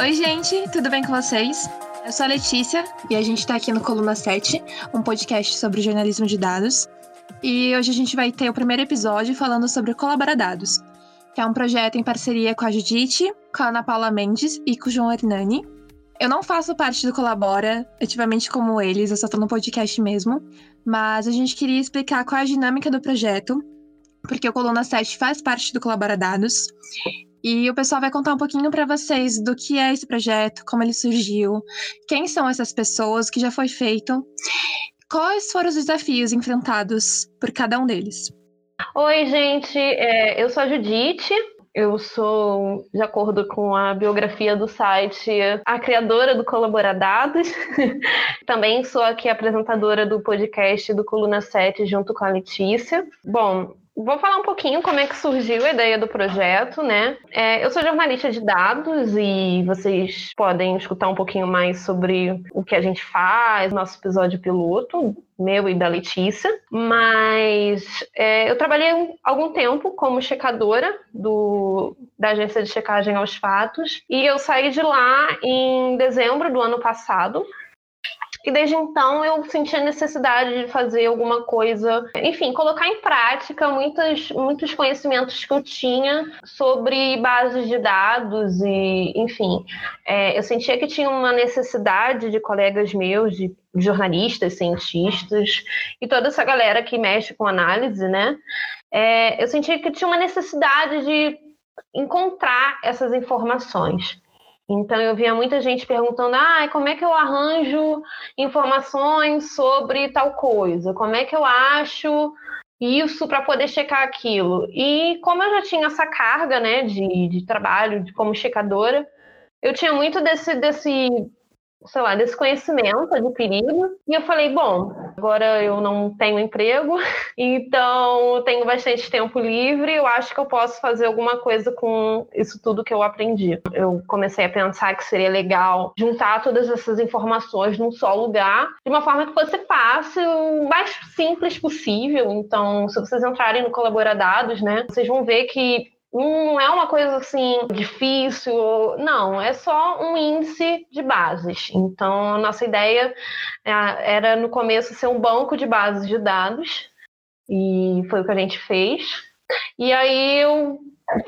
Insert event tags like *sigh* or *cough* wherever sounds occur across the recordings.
Oi, gente, tudo bem com vocês? Eu sou a Letícia e a gente está aqui no Coluna 7, um podcast sobre jornalismo de dados. E hoje a gente vai ter o primeiro episódio falando sobre o Colaboradados, que é um projeto em parceria com a Judite, com a Ana Paula Mendes e com o João Hernani. Eu não faço parte do Colabora, ativamente como eles, eu só tô no podcast mesmo, mas a gente queria explicar qual é a dinâmica do projeto, porque o Coluna 7 faz parte do Colaboradados. E o pessoal vai contar um pouquinho para vocês do que é esse projeto, como ele surgiu, quem são essas pessoas, o que já foi feito, quais foram os desafios enfrentados por cada um deles. Oi, gente, é, eu sou a Judite, eu sou, de acordo com a biografia do site, a criadora do Colaboradados. *laughs* Também sou aqui apresentadora do podcast do Coluna 7 junto com a Letícia. Bom, Vou falar um pouquinho como é que surgiu a ideia do projeto, né? É, eu sou jornalista de dados e vocês podem escutar um pouquinho mais sobre o que a gente faz, nosso episódio piloto, meu e da Letícia. Mas é, eu trabalhei algum tempo como checadora do, da agência de checagem aos fatos e eu saí de lá em dezembro do ano passado e desde então eu senti a necessidade de fazer alguma coisa, enfim, colocar em prática muitos, muitos conhecimentos que eu tinha sobre bases de dados e, enfim, é, eu sentia que tinha uma necessidade de colegas meus, de jornalistas, cientistas e toda essa galera que mexe com análise, né? É, eu sentia que tinha uma necessidade de encontrar essas informações. Então eu via muita gente perguntando: ah, como é que eu arranjo informações sobre tal coisa? Como é que eu acho isso para poder checar aquilo? E como eu já tinha essa carga né, de, de trabalho de, como checadora, eu tinha muito desse, desse sei lá, desse conhecimento adquirido. E eu falei, bom, agora eu não tenho emprego, *laughs* então tenho bastante tempo livre, eu acho que eu posso fazer alguma coisa com isso tudo que eu aprendi. Eu comecei a pensar que seria legal juntar todas essas informações num só lugar, de uma forma que fosse fácil, mais simples possível. Então, se vocês entrarem no Colaboradados, né, vocês vão ver que não é uma coisa assim difícil, não, é só um índice de bases. Então, a nossa ideia é, era no começo ser um banco de bases de dados, e foi o que a gente fez. E aí eu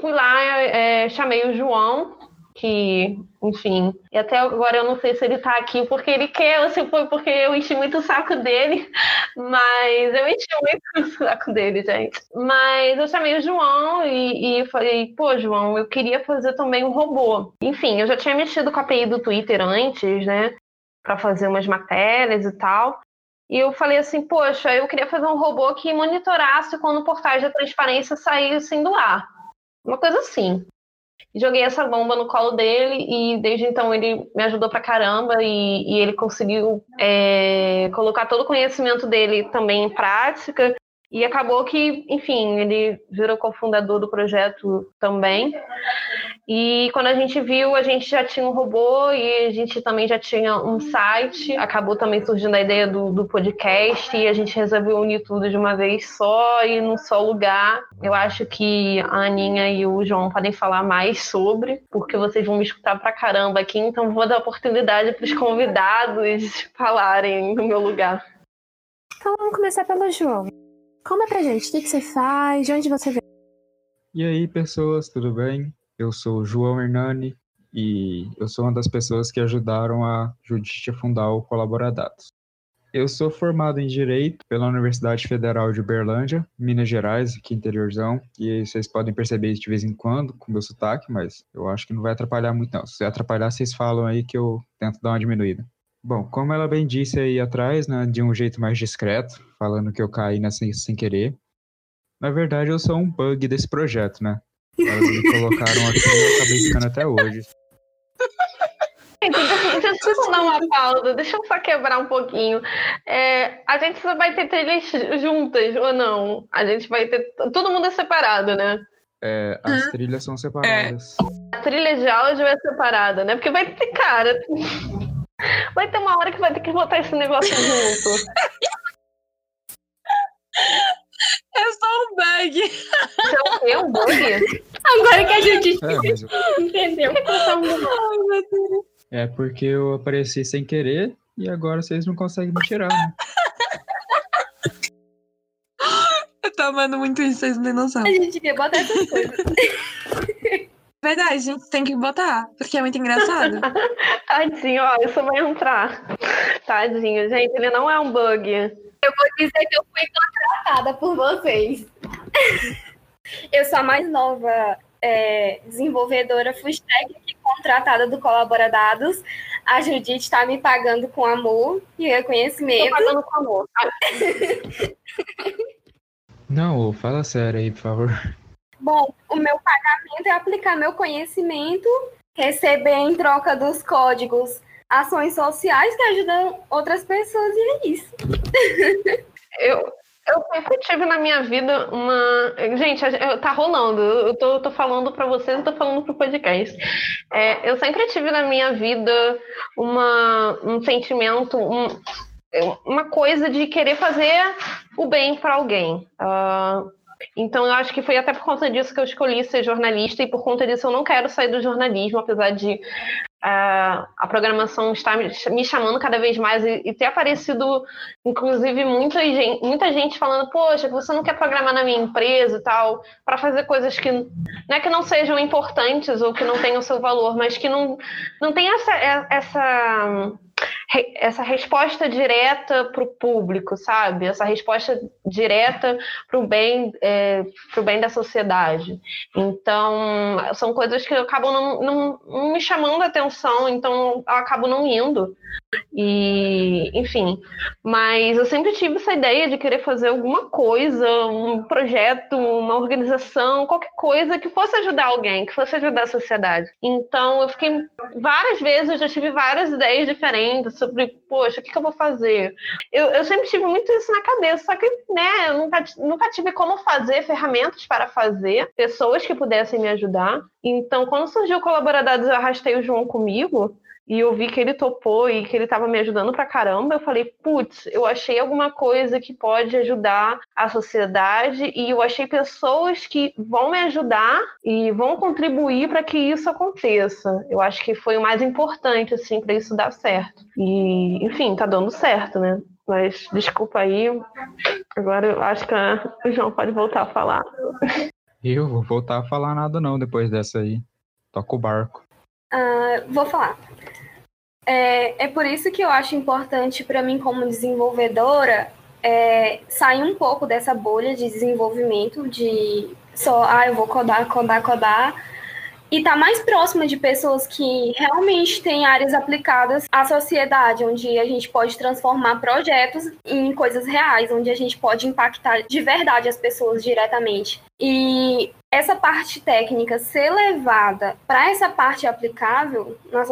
fui lá, é, chamei o João, que, enfim, e até agora eu não sei se ele tá aqui porque ele quer ou se foi porque eu enchi muito o saco dele, *laughs* mas eu enchi muito *laughs* o saco dele, gente. Mas eu chamei o João e, e falei, pô, João, eu queria fazer também um robô. Enfim, eu já tinha mexido com a API do Twitter antes, né, para fazer umas matérias e tal. E eu falei assim, poxa, eu queria fazer um robô que monitorasse quando portais da transparência saíssem do ar. Uma coisa assim joguei essa bomba no colo dele e desde então ele me ajudou pra caramba e, e ele conseguiu é, colocar todo o conhecimento dele também em prática e acabou que, enfim, ele virou cofundador do projeto também. E quando a gente viu, a gente já tinha um robô e a gente também já tinha um site. Acabou também surgindo a ideia do, do podcast e a gente resolveu unir tudo de uma vez só e num só lugar. Eu acho que a Aninha e o João podem falar mais sobre, porque vocês vão me escutar pra caramba aqui, então vou dar oportunidade para os convidados falarem no meu lugar. Então vamos começar pelo João. Conta pra gente, o que, você faz, de onde você vem? E aí, pessoas, tudo bem? Eu sou João Hernani e eu sou uma das pessoas que ajudaram a Judite a fundar o Colaboradados. Eu sou formado em Direito pela Universidade Federal de Uberlândia, Minas Gerais, aqui interiorzão, e vocês podem perceber de vez em quando com meu sotaque, mas eu acho que não vai atrapalhar muito não. Se atrapalhar, vocês falam aí que eu tento dar uma diminuída. Bom, como ela bem disse aí atrás, né, de um jeito mais discreto, falando que eu caí nessa sem querer, na verdade eu sou um bug desse projeto, né? Elas me colocaram aqui e eu acabei ficando até hoje. Deixa eu só dar uma pausa, deixa eu só quebrar um pouquinho. É, a gente só vai ter trilhas juntas ou não? A gente vai ter. Todo mundo é separado, né? É, as trilhas são separadas. É. A trilha de áudio é separada, né? Porque vai ter, cara. Vai ter uma hora que vai ter que botar esse negócio junto. É só um bug. É um bug? Agora que a gente É, mas entendeu. Deus. é porque eu apareci sem querer e agora vocês não conseguem me tirar, né? Eu tô amando muito isso, vocês não têm noção. A gente devia botar essas coisas. *laughs* Verdade, a gente tem que botar, porque é muito engraçado. *laughs* Tadinho, ó, isso vai entrar. Tadinho, gente, ele não é um bug. Vou dizer que eu fui contratada por vocês. *laughs* Eu sou a mais nova é, desenvolvedora full stack contratada do Colabora Dados. A Judite está me pagando com amor e reconhecimento. pagando com amor. *laughs* Não, fala sério aí, por favor. Bom, o meu pagamento é aplicar meu conhecimento, receber em troca dos códigos ações sociais que ajudam outras pessoas e é isso. *laughs* Eu, eu sempre tive na minha vida uma. Gente, tá rolando. Eu tô, tô falando pra vocês, eu tô falando pro podcast. É, eu sempre tive na minha vida uma, um sentimento, um- uma coisa de querer fazer o bem pra alguém. Ah, então, eu acho que foi até por conta disso que eu escolhi ser jornalista, e por conta disso eu não quero sair do jornalismo, apesar de ah, a programação estar me chamando cada vez mais e, e ter aparecido, inclusive, muita gente, muita gente falando: Poxa, você não quer programar na minha empresa e tal, para fazer coisas que não é que não sejam importantes ou que não tenham seu valor, mas que não, não tem essa, essa essa resposta direta para o público, sabe? Essa resposta direta para o bem, é, pro bem da sociedade. Então, são coisas que acabam não, não, não me chamando a atenção, então eu acabo não indo. E, enfim, mas eu sempre tive essa ideia de querer fazer alguma coisa, um projeto, uma organização, qualquer coisa que fosse ajudar alguém, que fosse ajudar a sociedade. Então, eu fiquei várias vezes, eu já tive várias ideias diferentes sobre, poxa, o que, que eu vou fazer? Eu, eu sempre tive muito isso na cabeça, só que, né, eu nunca, nunca tive como fazer ferramentas para fazer, pessoas que pudessem me ajudar. Então, quando surgiu o Colaboradados, eu arrastei o João comigo, e eu vi que ele topou e que ele estava me ajudando pra caramba, eu falei, putz, eu achei alguma coisa que pode ajudar a sociedade e eu achei pessoas que vão me ajudar e vão contribuir para que isso aconteça. Eu acho que foi o mais importante, assim, para isso dar certo. E, enfim, tá dando certo, né? Mas desculpa aí, agora eu acho que a- o João pode voltar a falar. Eu vou voltar a falar nada não depois dessa aí. Toca o barco. Ah, vou falar. É, é por isso que eu acho importante para mim, como desenvolvedora, é, sair um pouco dessa bolha de desenvolvimento, de só, ah, eu vou codar, codar, codar, e estar mais próxima de pessoas que realmente têm áreas aplicadas à sociedade, onde a gente pode transformar projetos em coisas reais, onde a gente pode impactar de verdade as pessoas diretamente. E essa parte técnica ser levada para essa parte aplicável na,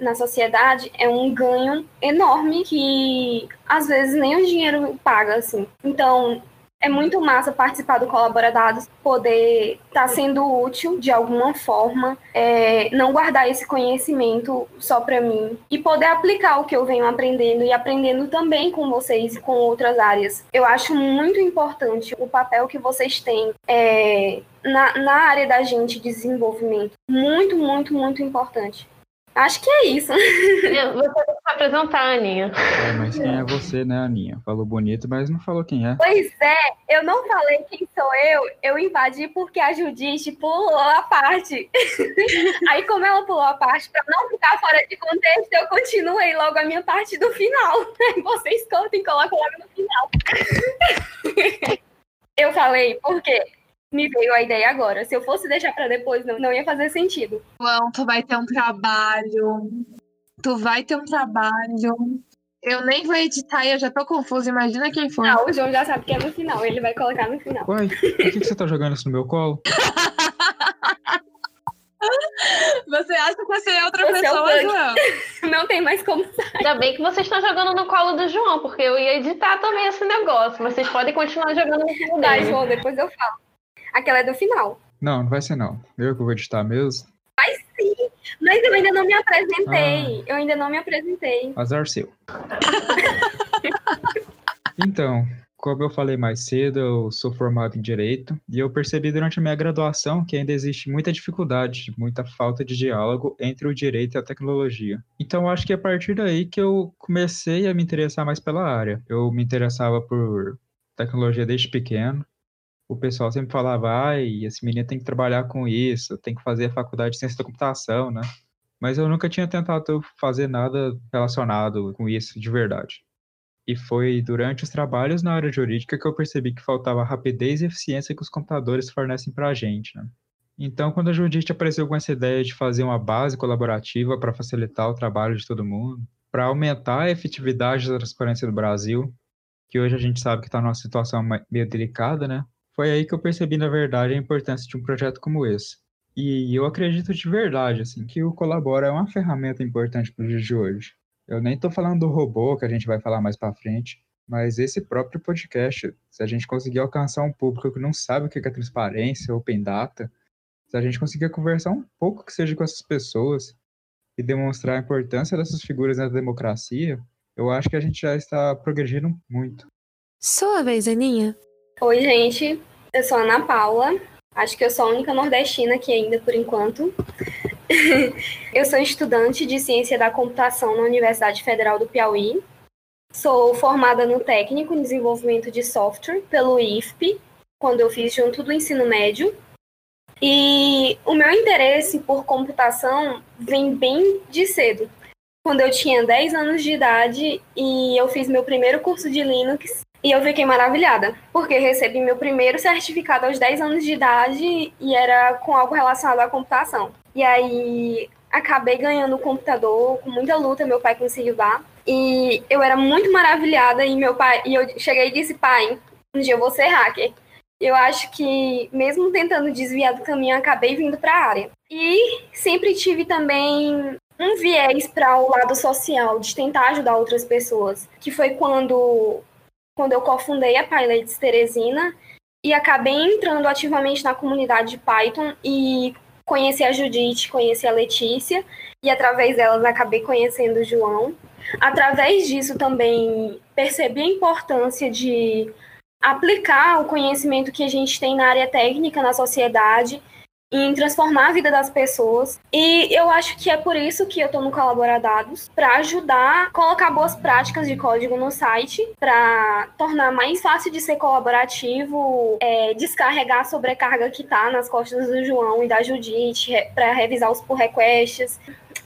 na sociedade é um ganho enorme que às vezes nem o dinheiro paga, assim. Então, é muito massa participar do Colaboradados, poder estar sendo útil de alguma forma, é, não guardar esse conhecimento só para mim e poder aplicar o que eu venho aprendendo e aprendendo também com vocês e com outras áreas. Eu acho muito importante o papel que vocês têm é, na, na área da gente de desenvolvimento. Muito, muito, muito importante. Acho que é isso. *laughs* Você tem que se apresentar, Aninha. É, mas quem é você, né, Aninha? Falou bonito, mas não falou quem é. Pois é, eu não falei quem sou eu, eu invadi porque a Judite pulou a parte. *laughs* Aí, como ela pulou a parte, para não ficar fora de contexto, eu continuei logo a minha parte do final. Aí *laughs* Vocês cortam e colocam logo no final. Eu falei porque me veio a ideia agora. Se eu fosse deixar para depois, não, não ia fazer sentido. João, tu vai ter um trabalho. Tu vai ter um trabalho. Eu nem vou editar e eu já tô confusa. Imagina quem for. Não, o João já sabe que é no final, ele vai colocar no final. Uai, por que, que você tá jogando isso no meu colo? *laughs* Você acha que você é outra Você é pessoa, bug. João? *laughs* Não tem mais como. Ainda bem que vocês estão jogando no colo do João, porque eu ia editar também esse negócio, mas vocês podem continuar jogando no colo Tá, dele. João, depois eu falo. Aquela é do final. Não, não vai ser não. Eu que vou editar mesmo. Mas eu ainda não me apresentei. Eu ainda não me apresentei. Azar seu. *laughs* Então, Como eu falei mais cedo, eu sou formado em Direito e eu percebi durante a minha graduação que ainda existe muita dificuldade, muita falta de diálogo entre o direito e a tecnologia. Então, acho que é a partir daí que eu comecei a me interessar mais pela área. Eu me interessava por tecnologia desde pequeno. O pessoal sempre falava, ai, esse menino tem que trabalhar com isso, tem que fazer a faculdade de ciência da computação, né? Mas eu nunca tinha tentado fazer nada relacionado com isso de verdade. E foi durante os trabalhos na área jurídica que eu percebi que faltava a rapidez e eficiência que os computadores fornecem para a gente. Né? Então, quando a Judite apareceu com essa ideia de fazer uma base colaborativa para facilitar o trabalho de todo mundo, para aumentar a efetividade da transparência do Brasil, que hoje a gente sabe que está numa situação meio delicada, né? Foi aí que eu percebi, na verdade, a importância de um projeto como esse. E eu acredito de verdade, assim, que o Colabora é uma ferramenta importante para o dia de hoje. Eu nem estou falando do robô, que a gente vai falar mais para frente, mas esse próprio podcast, se a gente conseguir alcançar um público que não sabe o que é transparência, open data, se a gente conseguir conversar um pouco que seja com essas pessoas e demonstrar a importância dessas figuras na democracia, eu acho que a gente já está progredindo muito. Sua vez, Aninha. Oi, gente. Eu sou a Ana Paula. Acho que eu sou a única nordestina aqui ainda por enquanto. *laughs* eu sou estudante de Ciência da Computação na Universidade Federal do Piauí. Sou formada no técnico em desenvolvimento de software pelo IFP, quando eu fiz junto do ensino médio. E o meu interesse por computação vem bem de cedo. Quando eu tinha 10 anos de idade e eu fiz meu primeiro curso de Linux e eu fiquei maravilhada, porque recebi meu primeiro certificado aos 10 anos de idade e era com algo relacionado à computação. E aí acabei ganhando o computador com muita luta, meu pai conseguiu dar. E eu era muito maravilhada e meu pai e eu cheguei e disse: "Pai, um dia eu vou ser hacker". Eu acho que mesmo tentando desviar do caminho, acabei vindo para a área. E sempre tive também um viés para o lado social, de tentar ajudar outras pessoas, que foi quando quando eu cofundei a Pilots Teresina e acabei entrando ativamente na comunidade de Python e conheci a Judite, conheci a Letícia e através delas acabei conhecendo o João. Através disso também percebi a importância de aplicar o conhecimento que a gente tem na área técnica na sociedade em transformar a vida das pessoas. E eu acho que é por isso que eu estou no Colaboradados, para ajudar a colocar boas práticas de código no site, para tornar mais fácil de ser colaborativo, é, descarregar a sobrecarga que está nas costas do João e da Judite, para revisar os pull requests.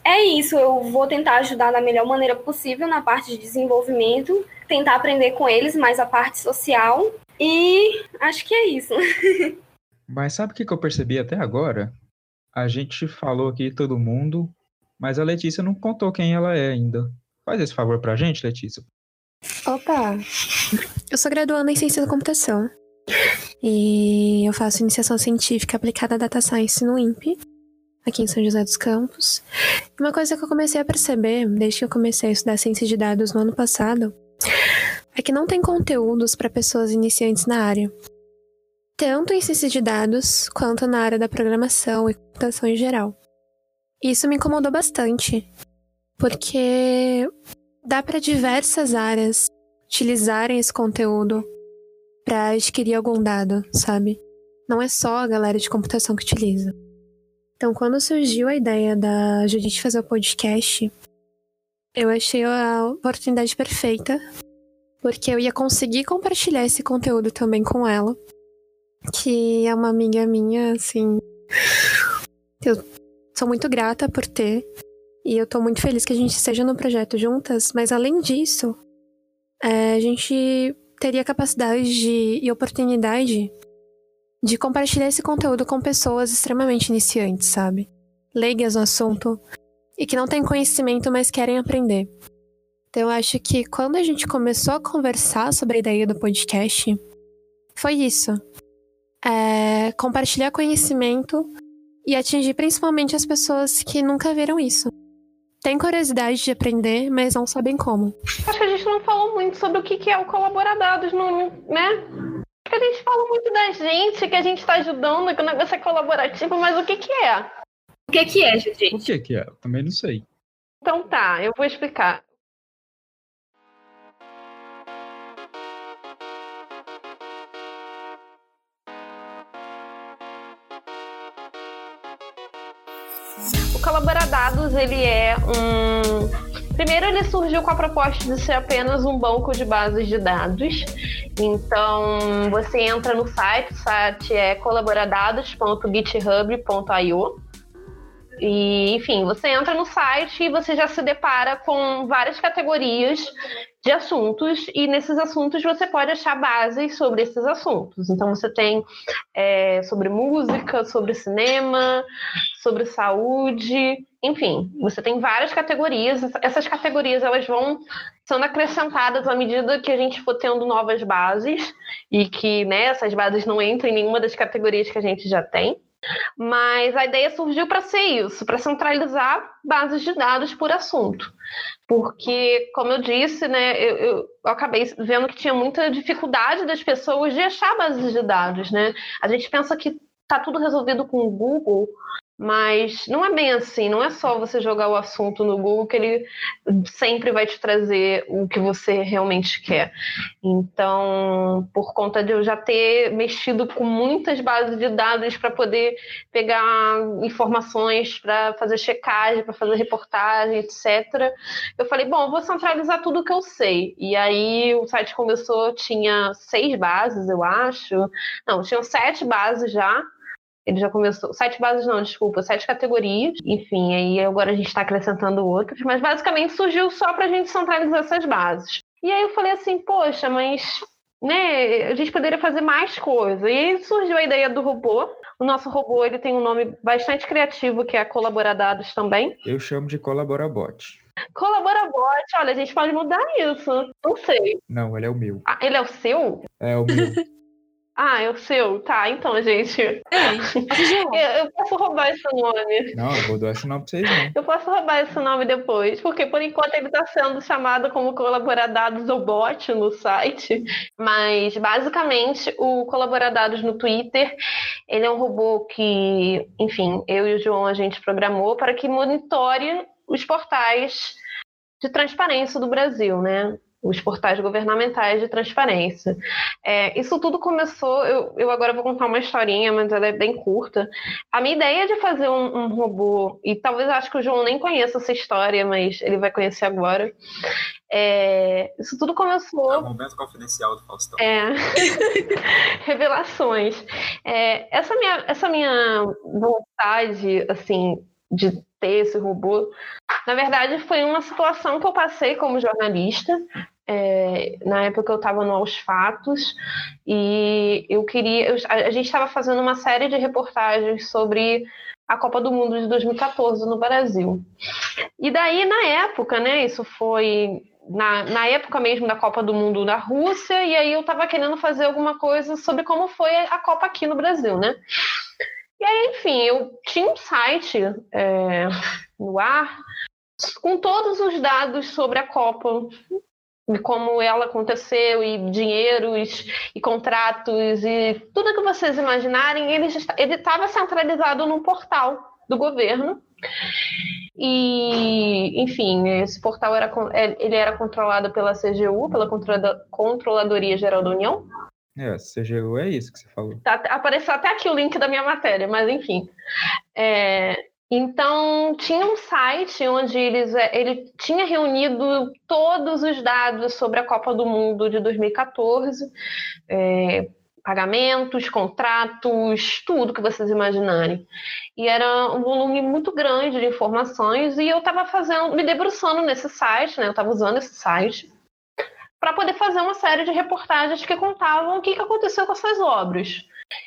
É isso, eu vou tentar ajudar da melhor maneira possível na parte de desenvolvimento, tentar aprender com eles mais a parte social. E acho que é isso. *laughs* Mas sabe o que eu percebi até agora? A gente falou aqui todo mundo, mas a Letícia não contou quem ela é ainda. Faz esse favor pra gente, Letícia. Opa! Eu sou graduanda em Ciência da Computação. E eu faço iniciação científica aplicada a Data Science no INPE, aqui em São José dos Campos. E uma coisa que eu comecei a perceber, desde que eu comecei a estudar ciência de dados no ano passado, é que não tem conteúdos para pessoas iniciantes na área tanto em ciência de dados quanto na área da programação e computação em geral. Isso me incomodou bastante, porque dá para diversas áreas utilizarem esse conteúdo para adquirir algum dado, sabe? Não é só a galera de computação que utiliza. Então, quando surgiu a ideia da Judite fazer o podcast, eu achei a oportunidade perfeita, porque eu ia conseguir compartilhar esse conteúdo também com ela que é uma amiga minha, assim. Eu sou muito grata por ter. E eu tô muito feliz que a gente esteja no projeto juntas, mas além disso, é, a gente teria capacidade de, e oportunidade de compartilhar esse conteúdo com pessoas extremamente iniciantes, sabe? Leigas no assunto e que não têm conhecimento, mas querem aprender. Então eu acho que quando a gente começou a conversar sobre a ideia do podcast, foi isso é, compartilhar conhecimento e atingir principalmente as pessoas que nunca viram isso. Tem curiosidade de aprender, mas não sabem como. Acho que a gente não falou muito sobre o que é o colaboradados, né? Acho que a gente fala muito da gente, que a gente está ajudando, que o negócio é colaborativo, mas o que, que é? O que, que é, Judite? O que, que é? Também não sei. Então tá, eu vou explicar. O Colaboradados, ele é um Primeiro, ele surgiu com a proposta de ser apenas um banco de bases de dados. Então, você entra no site, o site é colaboradados.github.io. E, enfim, você entra no site e você já se depara com várias categorias de assuntos, e nesses assuntos você pode achar bases sobre esses assuntos. Então, você tem é, sobre música, sobre cinema, sobre saúde, enfim, você tem várias categorias. Essas categorias elas vão sendo acrescentadas à medida que a gente for tendo novas bases e que né, essas bases não entram em nenhuma das categorias que a gente já tem. Mas a ideia surgiu para ser isso, para centralizar bases de dados por assunto. Porque, como eu disse, né, eu, eu, acabei vendo que tinha muita dificuldade das pessoas de achar bases de dados. Né? A gente pensa que está tudo resolvido com o Google, mas não é bem assim, não é só você jogar o assunto no Google que ele sempre vai te trazer o que você realmente quer. Então, por conta de eu já ter mexido com muitas bases de dados para poder pegar informações, para fazer checagem, para fazer reportagem, etc., eu falei, bom, vou centralizar tudo que eu sei. E aí o site começou, tinha seis bases, eu acho. Não, tinham sete bases já ele já começou. Sete bases, não, desculpa, sete categorias. Enfim, aí agora a gente está acrescentando outras, mas basicamente surgiu só para a gente centralizar essas bases. E aí eu falei assim, poxa, mas né, a gente poderia fazer mais coisa. E aí surgiu a ideia do robô. O nosso robô ele tem um nome bastante criativo, que é Colaboradados também. Eu chamo de Colaborabot. Colaborabot, olha, a gente pode mudar isso. Não sei. Não, ele é o meu. Ah, ele é o seu? É o meu. *laughs* Ah, é o seu? Tá, então, gente. É, *laughs* eu, eu, posso roubar esse nome. Não, eu vou dar esse nome pra vocês, não. Eu posso roubar esse nome depois, porque por enquanto ele está sendo chamado como Colaboradados ou Bot no site. Mas, basicamente, o Colaboradados no Twitter, ele é um robô que, enfim, eu e o João a gente programou para que monitore os portais de transparência do Brasil, né? Os portais governamentais de transparência. É, isso tudo começou, eu, eu, agora vou contar uma historinha, mas ela é bem curta. A minha ideia de fazer um, um robô, e talvez eu acho que o João nem conheça essa história, mas ele vai conhecer agora. É, isso tudo começou. É o momento confidencial do Faustão. É. *laughs* Revelações. É, essa, minha, essa minha vontade, assim, de ter esse robô, na verdade, foi uma situação que eu passei como jornalista. É, na época eu estava no Aos Fatos e eu queria. Eu, a, gente estava fazendo uma série de reportagens sobre a Copa do Mundo de 2014 no Brasil. E daí, na época, né, isso foi na, na época mesmo da Copa do Mundo da Rússia, e aí eu estava querendo fazer alguma coisa sobre como foi a Copa aqui no Brasil, né? E aí, enfim, eu tinha um site é, no ar com todos os dados sobre a Copa, de como ela aconteceu, e dinheiros, e contratos, e tudo que vocês imaginarem, ele estava centralizado num portal do governo. E, enfim, esse portal era, é, ele era controlado pela CGU, pela Controladoria Geral da União. É, CGU é isso que você falou. Tá, apareceu até aqui o link da minha matéria, mas enfim. É, então, tinha um site onde eles, é, ele tinha reunido todos os dados sobre a Copa do Mundo de 2014, é, pagamentos, contratos, tudo que vocês imaginarem. E era um volume muito grande de informações e eu estava fazendo, me debruçando nesse site, né? Eu estava usando esse site para poder fazer uma série de reportagens que contavam o que, que aconteceu com essas obras.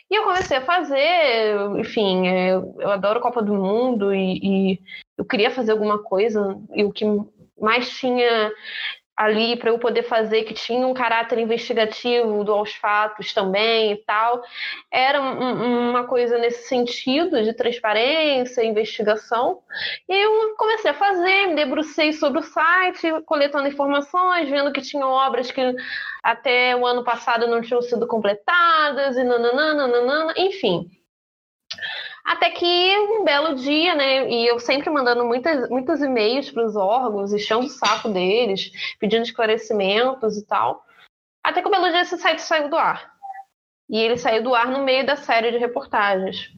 E eu comecei a fazer, enfim, eu, eu adoro Copa do Mundo e, e, eu queria fazer alguma coisa, e o que mais tinha ali para eu poder fazer, que tinha um caráter investigativo do aos fatos também e tal. Era um, uma coisa nesse sentido de transparência, investigação. E eu comecei a fazer, me debrucei sobre o site, coletando informações, vendo que tinha obras que até o ano passado não tinham sido completadas, e nananana, nananana, enfim. Até que um belo dia, né? E eu sempre mandando muitas, muitos e-mails para os órgãos, enchendo o saco deles, pedindo esclarecimentos e tal. Até que um belo dia esse site saiu do ar. E ele saiu do ar no meio da série de reportagens.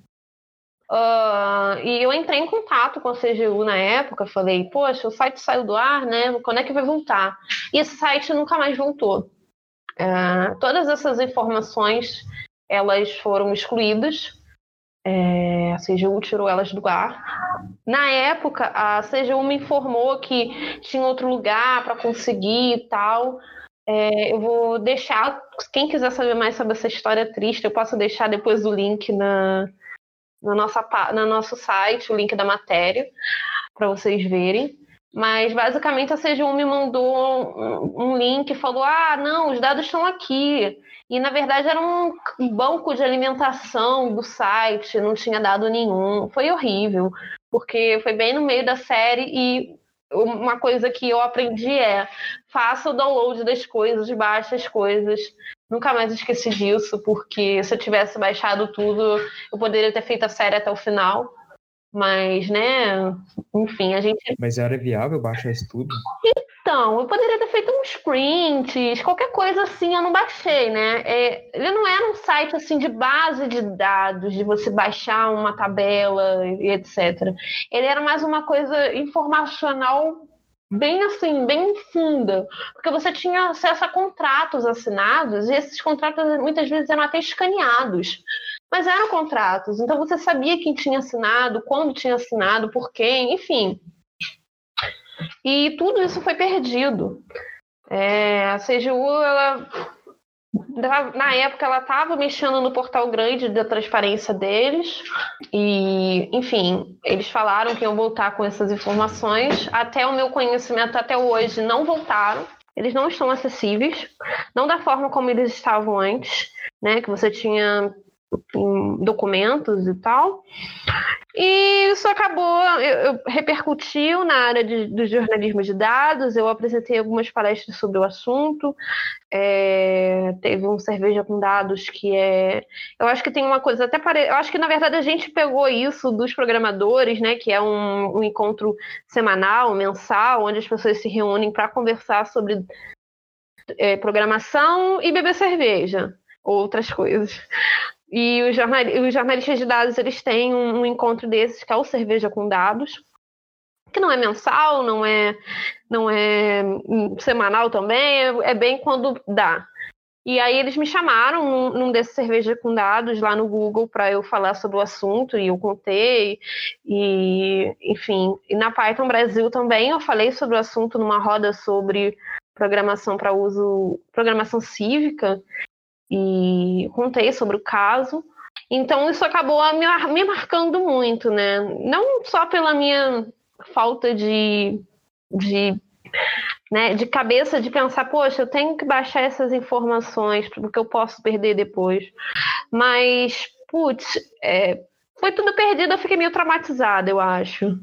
Uh, e eu entrei em contato com a CGU na época, falei, poxa, o site saiu do ar, né? Quando é que vai voltar? E esse site nunca mais voltou. Uh, todas essas informações elas foram excluídas. A CGU tirou elas do ar. Na época, a CGU me informou que tinha outro lugar para conseguir e tal. É, eu vou deixar, quem quiser saber mais sobre essa história triste, eu posso deixar depois o link na, na nossa, no nosso site, o link da matéria, para vocês verem. Mas basicamente a CGU me mandou um, um link e falou: ah, não, os dados estão aqui. E na verdade era um banco de alimentação do site, não tinha dado nenhum. Foi horrível, porque foi bem no meio da série e uma coisa que eu aprendi é faça o download das coisas, baixe as coisas. Nunca mais esqueci disso, porque se eu tivesse baixado tudo, eu poderia ter feito a série até o final. Mas, né, enfim, a gente. Mas era viável baixar isso tudo? Então, eu poderia ter feito uns prints, qualquer coisa assim, eu não baixei, né? É, ele não era um site assim de base de dados, de você baixar uma tabela e etc. Ele era mais uma coisa informacional bem assim, bem funda, porque você tinha acesso a contratos assinados e esses contratos muitas vezes eram até escaneados. Mas eram contratos, então você sabia quem tinha assinado, quando tinha assinado, por quem, enfim. E tudo isso foi perdido. É, a CGU, ela, na época, ela estava mexendo no portal grande da transparência deles. E, enfim, eles falaram que iam voltar com essas informações. Até o meu conhecimento, até hoje, não voltaram. Eles não estão acessíveis, não da forma como eles estavam antes, né? Que você tinha em documentos e tal. E isso acabou, eu, eu, repercutiu na área de, do jornalismo de dados, eu apresentei algumas palestras sobre o assunto, é, teve um cerveja com dados que é. Eu acho que tem uma coisa até pare... Eu acho que na verdade a gente pegou isso dos programadores, né? Que é um, um encontro semanal, mensal, onde as pessoas se reúnem para conversar sobre é, programação e beber cerveja, outras coisas. E os, jornal, os jornalistas de dados eles têm um, um, encontro desses que é o Cerveja com Dados, que não é mensal, não é, não é semanal também, é, é bem quando dá. E aí eles me chamaram num, num desses cerveja com dados lá no Google para eu falar sobre o assunto e eu contei. E, enfim, e na Python Brasil também eu falei sobre o assunto numa roda sobre programação para uso, programação cívica e contei sobre o caso. Então isso acabou me, me marcando muito, né? Não só pela minha falta de, de, né, de cabeça de pensar, poxa, eu tenho que baixar essas informações porque eu posso perder depois. Mas, putz, é, foi tudo perdido, eu fiquei meio traumatizada, eu acho.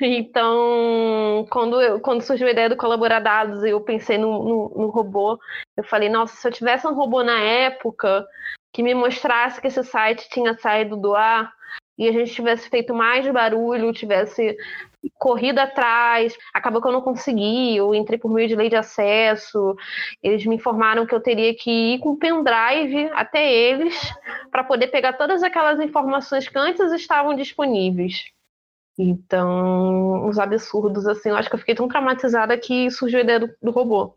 Então, quando, eu, quando surgiu a ideia do colaborar dados e eu pensei no, no, no, robô, eu falei, nossa, se eu tivesse um robô na época que me mostrasse que esse site tinha saído do ar e a gente tivesse feito mais barulho, tivesse corrido atrás, acabou que eu não consegui, eu entrei por meio de lei de acesso, eles me informaram que eu teria que ir com pendrive até eles para poder pegar todas aquelas informações que antes estavam disponíveis. Então, uns absurdos, assim, eu acho que eu fiquei tão traumatizada que surgiu a ideia do, do, robô.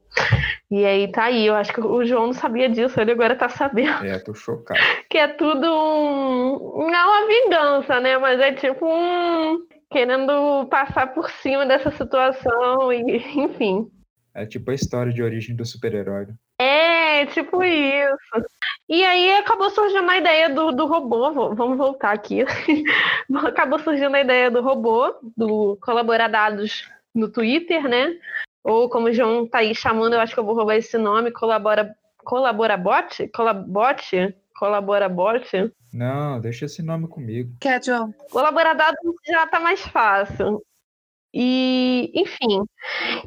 E aí tá aí, eu acho que o João não sabia disso, ele agora tá sabendo. É, tô chocado. Que é tudo um. Não é uma vingança, né? Mas é tipo um. Querendo passar por cima dessa situação, e *laughs* enfim. É tipo a história de origem do super-herói. Né? É, tipo isso. E aí acabou surgindo a ideia do, do robô, vamos voltar aqui. *laughs* acabou surgindo a ideia do robô, do colaborar dados no Twitter, né? Ou como o João tá aí chamando, eu acho que eu vou roubar esse nome, colabora, colabora-bot? Colabot? Colabora-bot? Não, deixa esse nome comigo. Quer, João? Colaborar dados já tá mais fácil. E, enfim.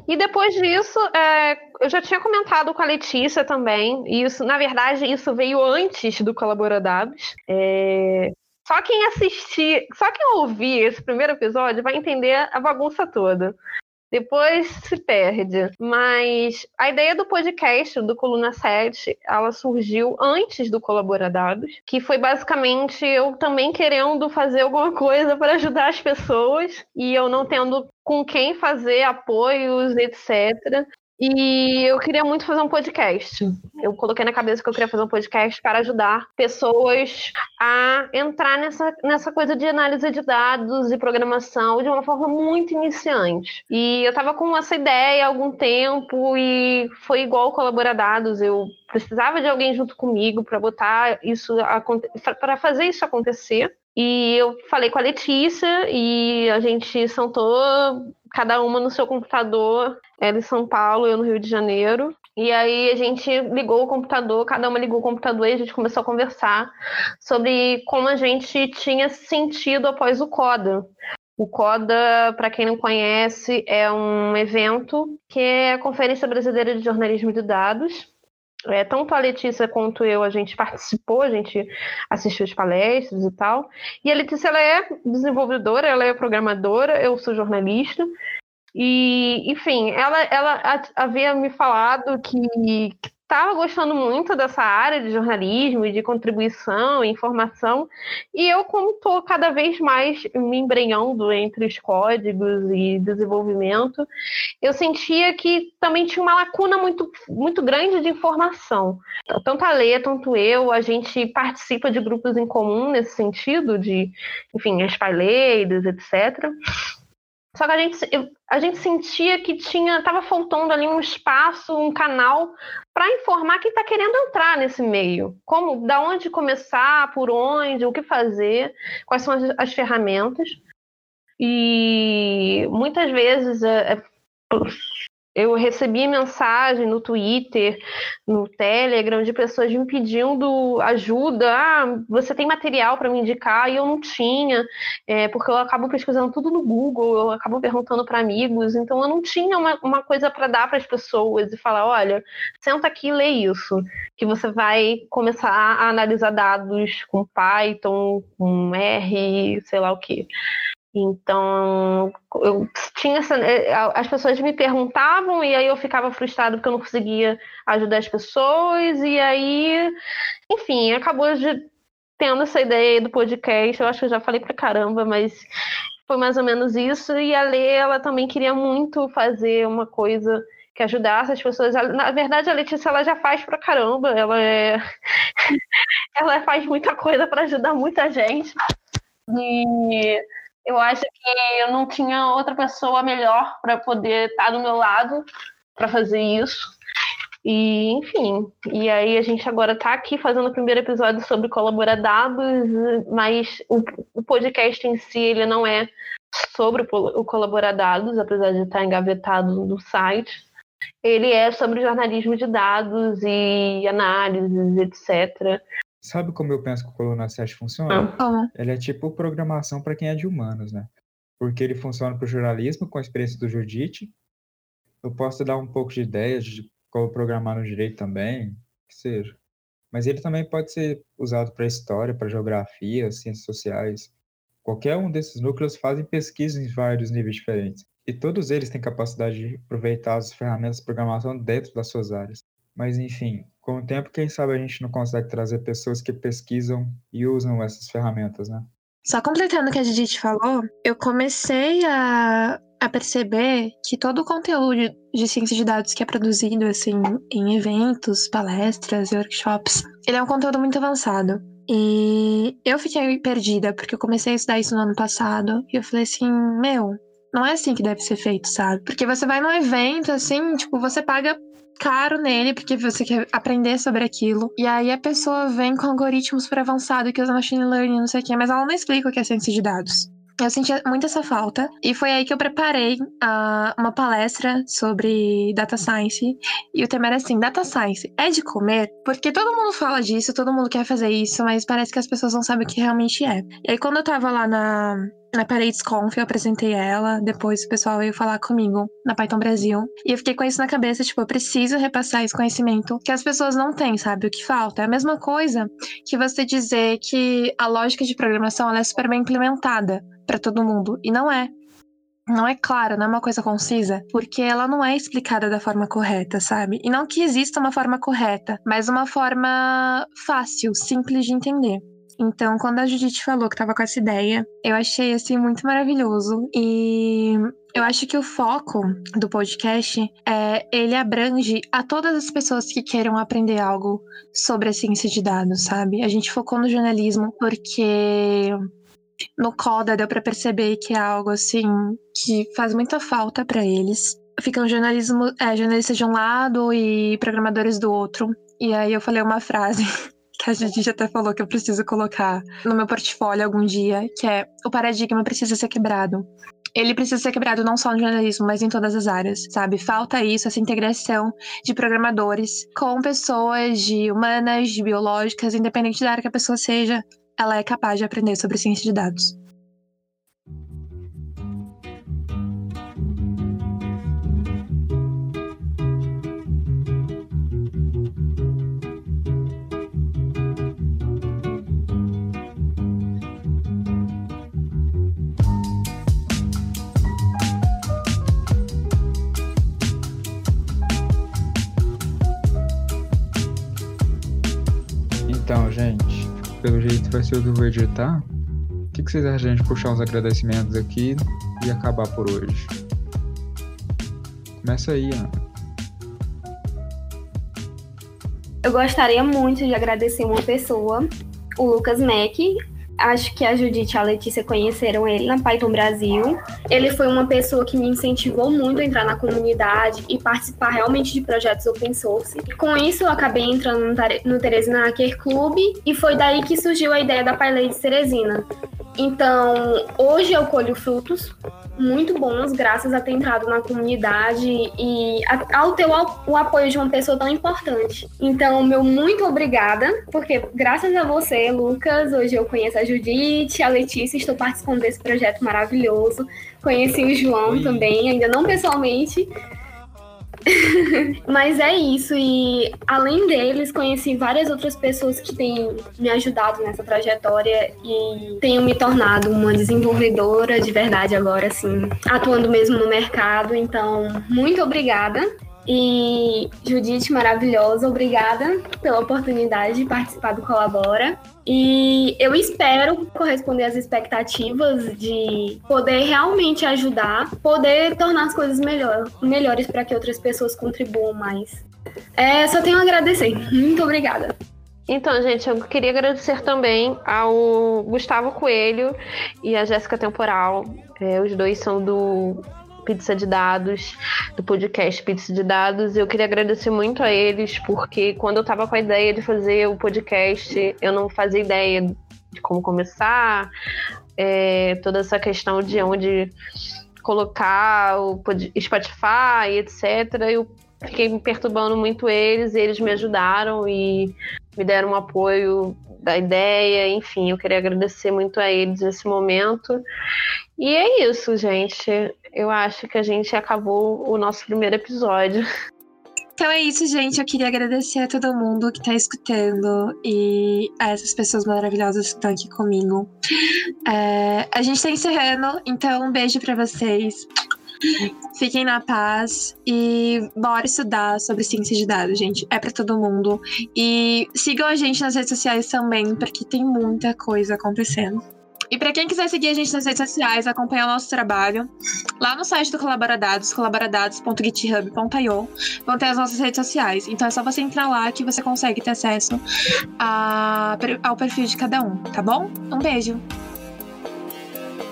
E depois disso, é, eu já tinha comentado com a Letícia também. E isso, na verdade, isso veio antes do Colaboradados. É, só quem assistir, só quem ouvir esse primeiro episódio vai entender a bagunça toda. Depois se perde. Mas a ideia do podcast, do Coluna 7, ela surgiu antes do Colaboradados, que foi basicamente eu também querendo fazer alguma coisa para ajudar as pessoas e eu não tendo com quem fazer apoios, etc. E eu queria muito fazer um podcast. Eu coloquei na cabeça que eu queria fazer um podcast para ajudar pessoas a entrar nessa, nessa coisa de análise de dados e programação de uma forma muito iniciante. E eu estava com essa ideia há algum tempo e foi igual colaborar dados. Eu precisava de alguém junto comigo para botar isso para fazer isso acontecer. E eu falei com a Letícia e a gente sentou cada uma no seu computador, ela em São Paulo, eu no Rio de Janeiro. E aí a gente ligou o computador, cada uma ligou o computador e a gente começou a conversar sobre como a gente tinha sentido após o CODA. O CODA, para quem não conhece, é um evento que é a Conferência Brasileira de Jornalismo de Dados, é, tanto a Letícia quanto eu, a gente participou, a gente assistiu as palestras e tal. E a Letícia, ela é desenvolvedora, ela é programadora, eu sou jornalista. E, enfim, ela, ela havia me falado que, que estava gostando muito dessa área de jornalismo e de contribuição e informação, e eu, como estou cada vez mais me embrenhando entre os códigos e desenvolvimento, eu sentia que também tinha uma lacuna muito, muito grande de informação. Tanto a Lê, tanto eu, a gente participa de grupos em comum nesse sentido, de, enfim, as etc. Só que a gente, a gente sentia que tinha, estava faltando ali um espaço, um canal para informar quem está querendo entrar nesse meio. Como, da onde começar, por onde, o que fazer, quais são as, as ferramentas. E muitas vezes é, é eu recebi mensagem no Twitter, no Telegram, de pessoas me pedindo ajuda. Ah, você tem material para me indicar? E eu não tinha, é, porque eu acabo pesquisando tudo no Google, eu acabo perguntando para amigos, então eu não tinha uma, uma coisa para dar para as pessoas e falar: olha, senta aqui e lê isso, que você vai começar a analisar dados com Python, com R, sei lá o que. Então, eu tinha essa, é, as pessoas me perguntavam e aí eu ficava frustrado porque eu não conseguia ajudar as pessoas e aí, enfim, acabou de, tendo essa ideia do podcast. Eu acho que eu já falei pra caramba, mas foi mais ou menos isso. E a Lê, ela também queria muito fazer uma coisa que ajudasse as pessoas. Na verdade, a Letícia ela já faz pra caramba. Ela é *laughs* ela faz muita coisa para ajudar muita gente. E eu acho que eu não tinha outra pessoa melhor para poder estar do meu lado para fazer isso. E, enfim, e aí a gente agora está aqui fazendo o primeiro episódio sobre colaboradados, mas o, o, podcast em si ele não é sobre o, o colaboradados, apesar de estar engavetado no site. Ele é sobre jornalismo de dados e análises, etc. Sabe como eu penso que o Coluna 7 funciona? Ah. Ele é tipo programação para quem é de humanos, né? Porque ele funciona para o jornalismo, com a experiência do Judite. Eu posso dar um pouco de ideia de como programar no direito também, que seja. Mas ele também pode ser usado para história, para geografia, ciências sociais. Qualquer um desses núcleos fazem pesquisa em vários níveis diferentes. E todos eles têm capacidade de aproveitar as ferramentas de programação dentro das suas áreas. Mas enfim, com o tempo, quem sabe a gente não consegue trazer pessoas que pesquisam e usam essas ferramentas, né? Só completando o que a Judith falou, eu comecei a, a perceber que todo o conteúdo de ciência de dados que é produzido assim em eventos, palestras e workshops, ele é um conteúdo muito avançado. E eu fiquei perdida, porque eu comecei a estudar isso no ano passado, e eu falei assim, meu, não é assim que deve ser feito, sabe? Porque você vai num evento, assim, tipo, você paga caro nele, porque você quer aprender sobre aquilo. E aí a pessoa vem com algoritmos super avançados que usa machine learning, não sei o quê, mas ela não explica o que é ciência de dados. Eu senti muito essa falta. E foi aí que eu preparei uh, uma palestra sobre data science. E o tema era assim: data science é de comer? Porque todo mundo fala disso, todo mundo quer fazer isso, mas parece que as pessoas não sabem o que realmente é. E aí, quando eu tava lá na, na Parades Conf, eu apresentei ela, depois o pessoal veio falar comigo na Python Brasil. E eu fiquei com isso na cabeça, tipo, eu preciso repassar esse conhecimento que as pessoas não têm, sabe? O que falta. É a mesma coisa que você dizer que a lógica de programação ela é super bem implementada para todo mundo. E não é. não é clara, não é uma coisa concisa, porque ela não é explicada da forma correta, sabe? E não que exista uma forma correta, mas uma forma fácil, simples de entender. Então, quando a Judite falou que tava com essa ideia, eu achei assim muito maravilhoso e eu acho que o foco do podcast é ele abrange a todas as pessoas que queiram aprender algo sobre a ciência de dados, sabe? A gente focou no jornalismo porque no Coda deu para perceber que é algo assim que faz muita falta para eles. Ficam jornalismo, é, jornalistas de um lado e programadores do outro. E aí eu falei uma frase que a gente até falou que eu preciso colocar no meu portfólio algum dia, que é o paradigma precisa ser quebrado. Ele precisa ser quebrado não só no jornalismo, mas em todas as áreas, sabe? Falta isso, essa integração de programadores com pessoas de humanas, de biológicas, independente da área que a pessoa seja, ela é capaz de aprender sobre ciência de dados. Então, gente, pelo jeito vai ser o que eu vou editar. O que, que vocês acham de a gente puxar uns agradecimentos aqui e acabar por hoje? Começa aí, Ana. Eu gostaria muito de agradecer uma pessoa, o Lucas Mack, Acho que a Judite e a Letícia conheceram ele na Python Brasil. Ele foi uma pessoa que me incentivou muito a entrar na comunidade e participar realmente de projetos open source. Com isso, eu acabei entrando no Teresina Hacker Club e foi daí que surgiu a ideia da PyLady Teresina. Então, hoje eu colho frutos muito bons, graças a ter entrado na comunidade e ao ter o, apoio de uma pessoa tão importante. Então, meu muito obrigada, porque graças a você, Lucas, hoje eu conheço a Judite, a Letícia, estou participando desse projeto maravilhoso. Conheci o João Oi. também, ainda não pessoalmente, *laughs* Mas é isso, e além deles, conheci várias outras pessoas que têm me ajudado nessa trajetória e tenho me tornado uma desenvolvedora de verdade agora, assim, atuando mesmo no mercado. Então, muito obrigada. E Judite, maravilhosa, obrigada pela oportunidade de participar do Colabora. E eu espero corresponder às expectativas de poder realmente ajudar, poder tornar as coisas melhor, melhores para que outras pessoas contribuam mais. É, só tenho a agradecer. Muito obrigada. Então, gente, eu queria agradecer também ao Gustavo Coelho e a Jéssica Temporal. É, os dois são do Pizza de Dados, do podcast Pizza de Dados. Eu queria agradecer muito a eles, porque quando eu estava com a ideia de fazer o podcast, eu não fazia ideia de como começar, é, toda essa questão de onde colocar o Spotify, etc. Eu fiquei me perturbando muito eles, e eles me ajudaram e me deram um apoio da ideia, enfim, eu queria agradecer muito a eles nesse momento. E é isso, gente. Eu acho que a gente acabou o nosso primeiro episódio. Então é isso, gente. Eu queria agradecer a todo mundo que está escutando e a essas pessoas maravilhosas que estão aqui comigo. É, a gente está encerrando, então um beijo para vocês. Fiquem na paz e bora estudar sobre ciência de dados, gente. É para todo mundo. E sigam a gente nas redes sociais também, porque tem muita coisa acontecendo. E para quem quiser seguir a gente nas redes sociais, acompanhar o nosso trabalho, lá no site do Colaboradados, colaboradados.github.io, vão ter as nossas redes sociais. Então é só você entrar lá que você consegue ter acesso a, ao perfil de cada um, tá bom? Um beijo!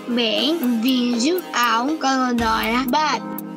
Bem-vindo ao Colodora Bad.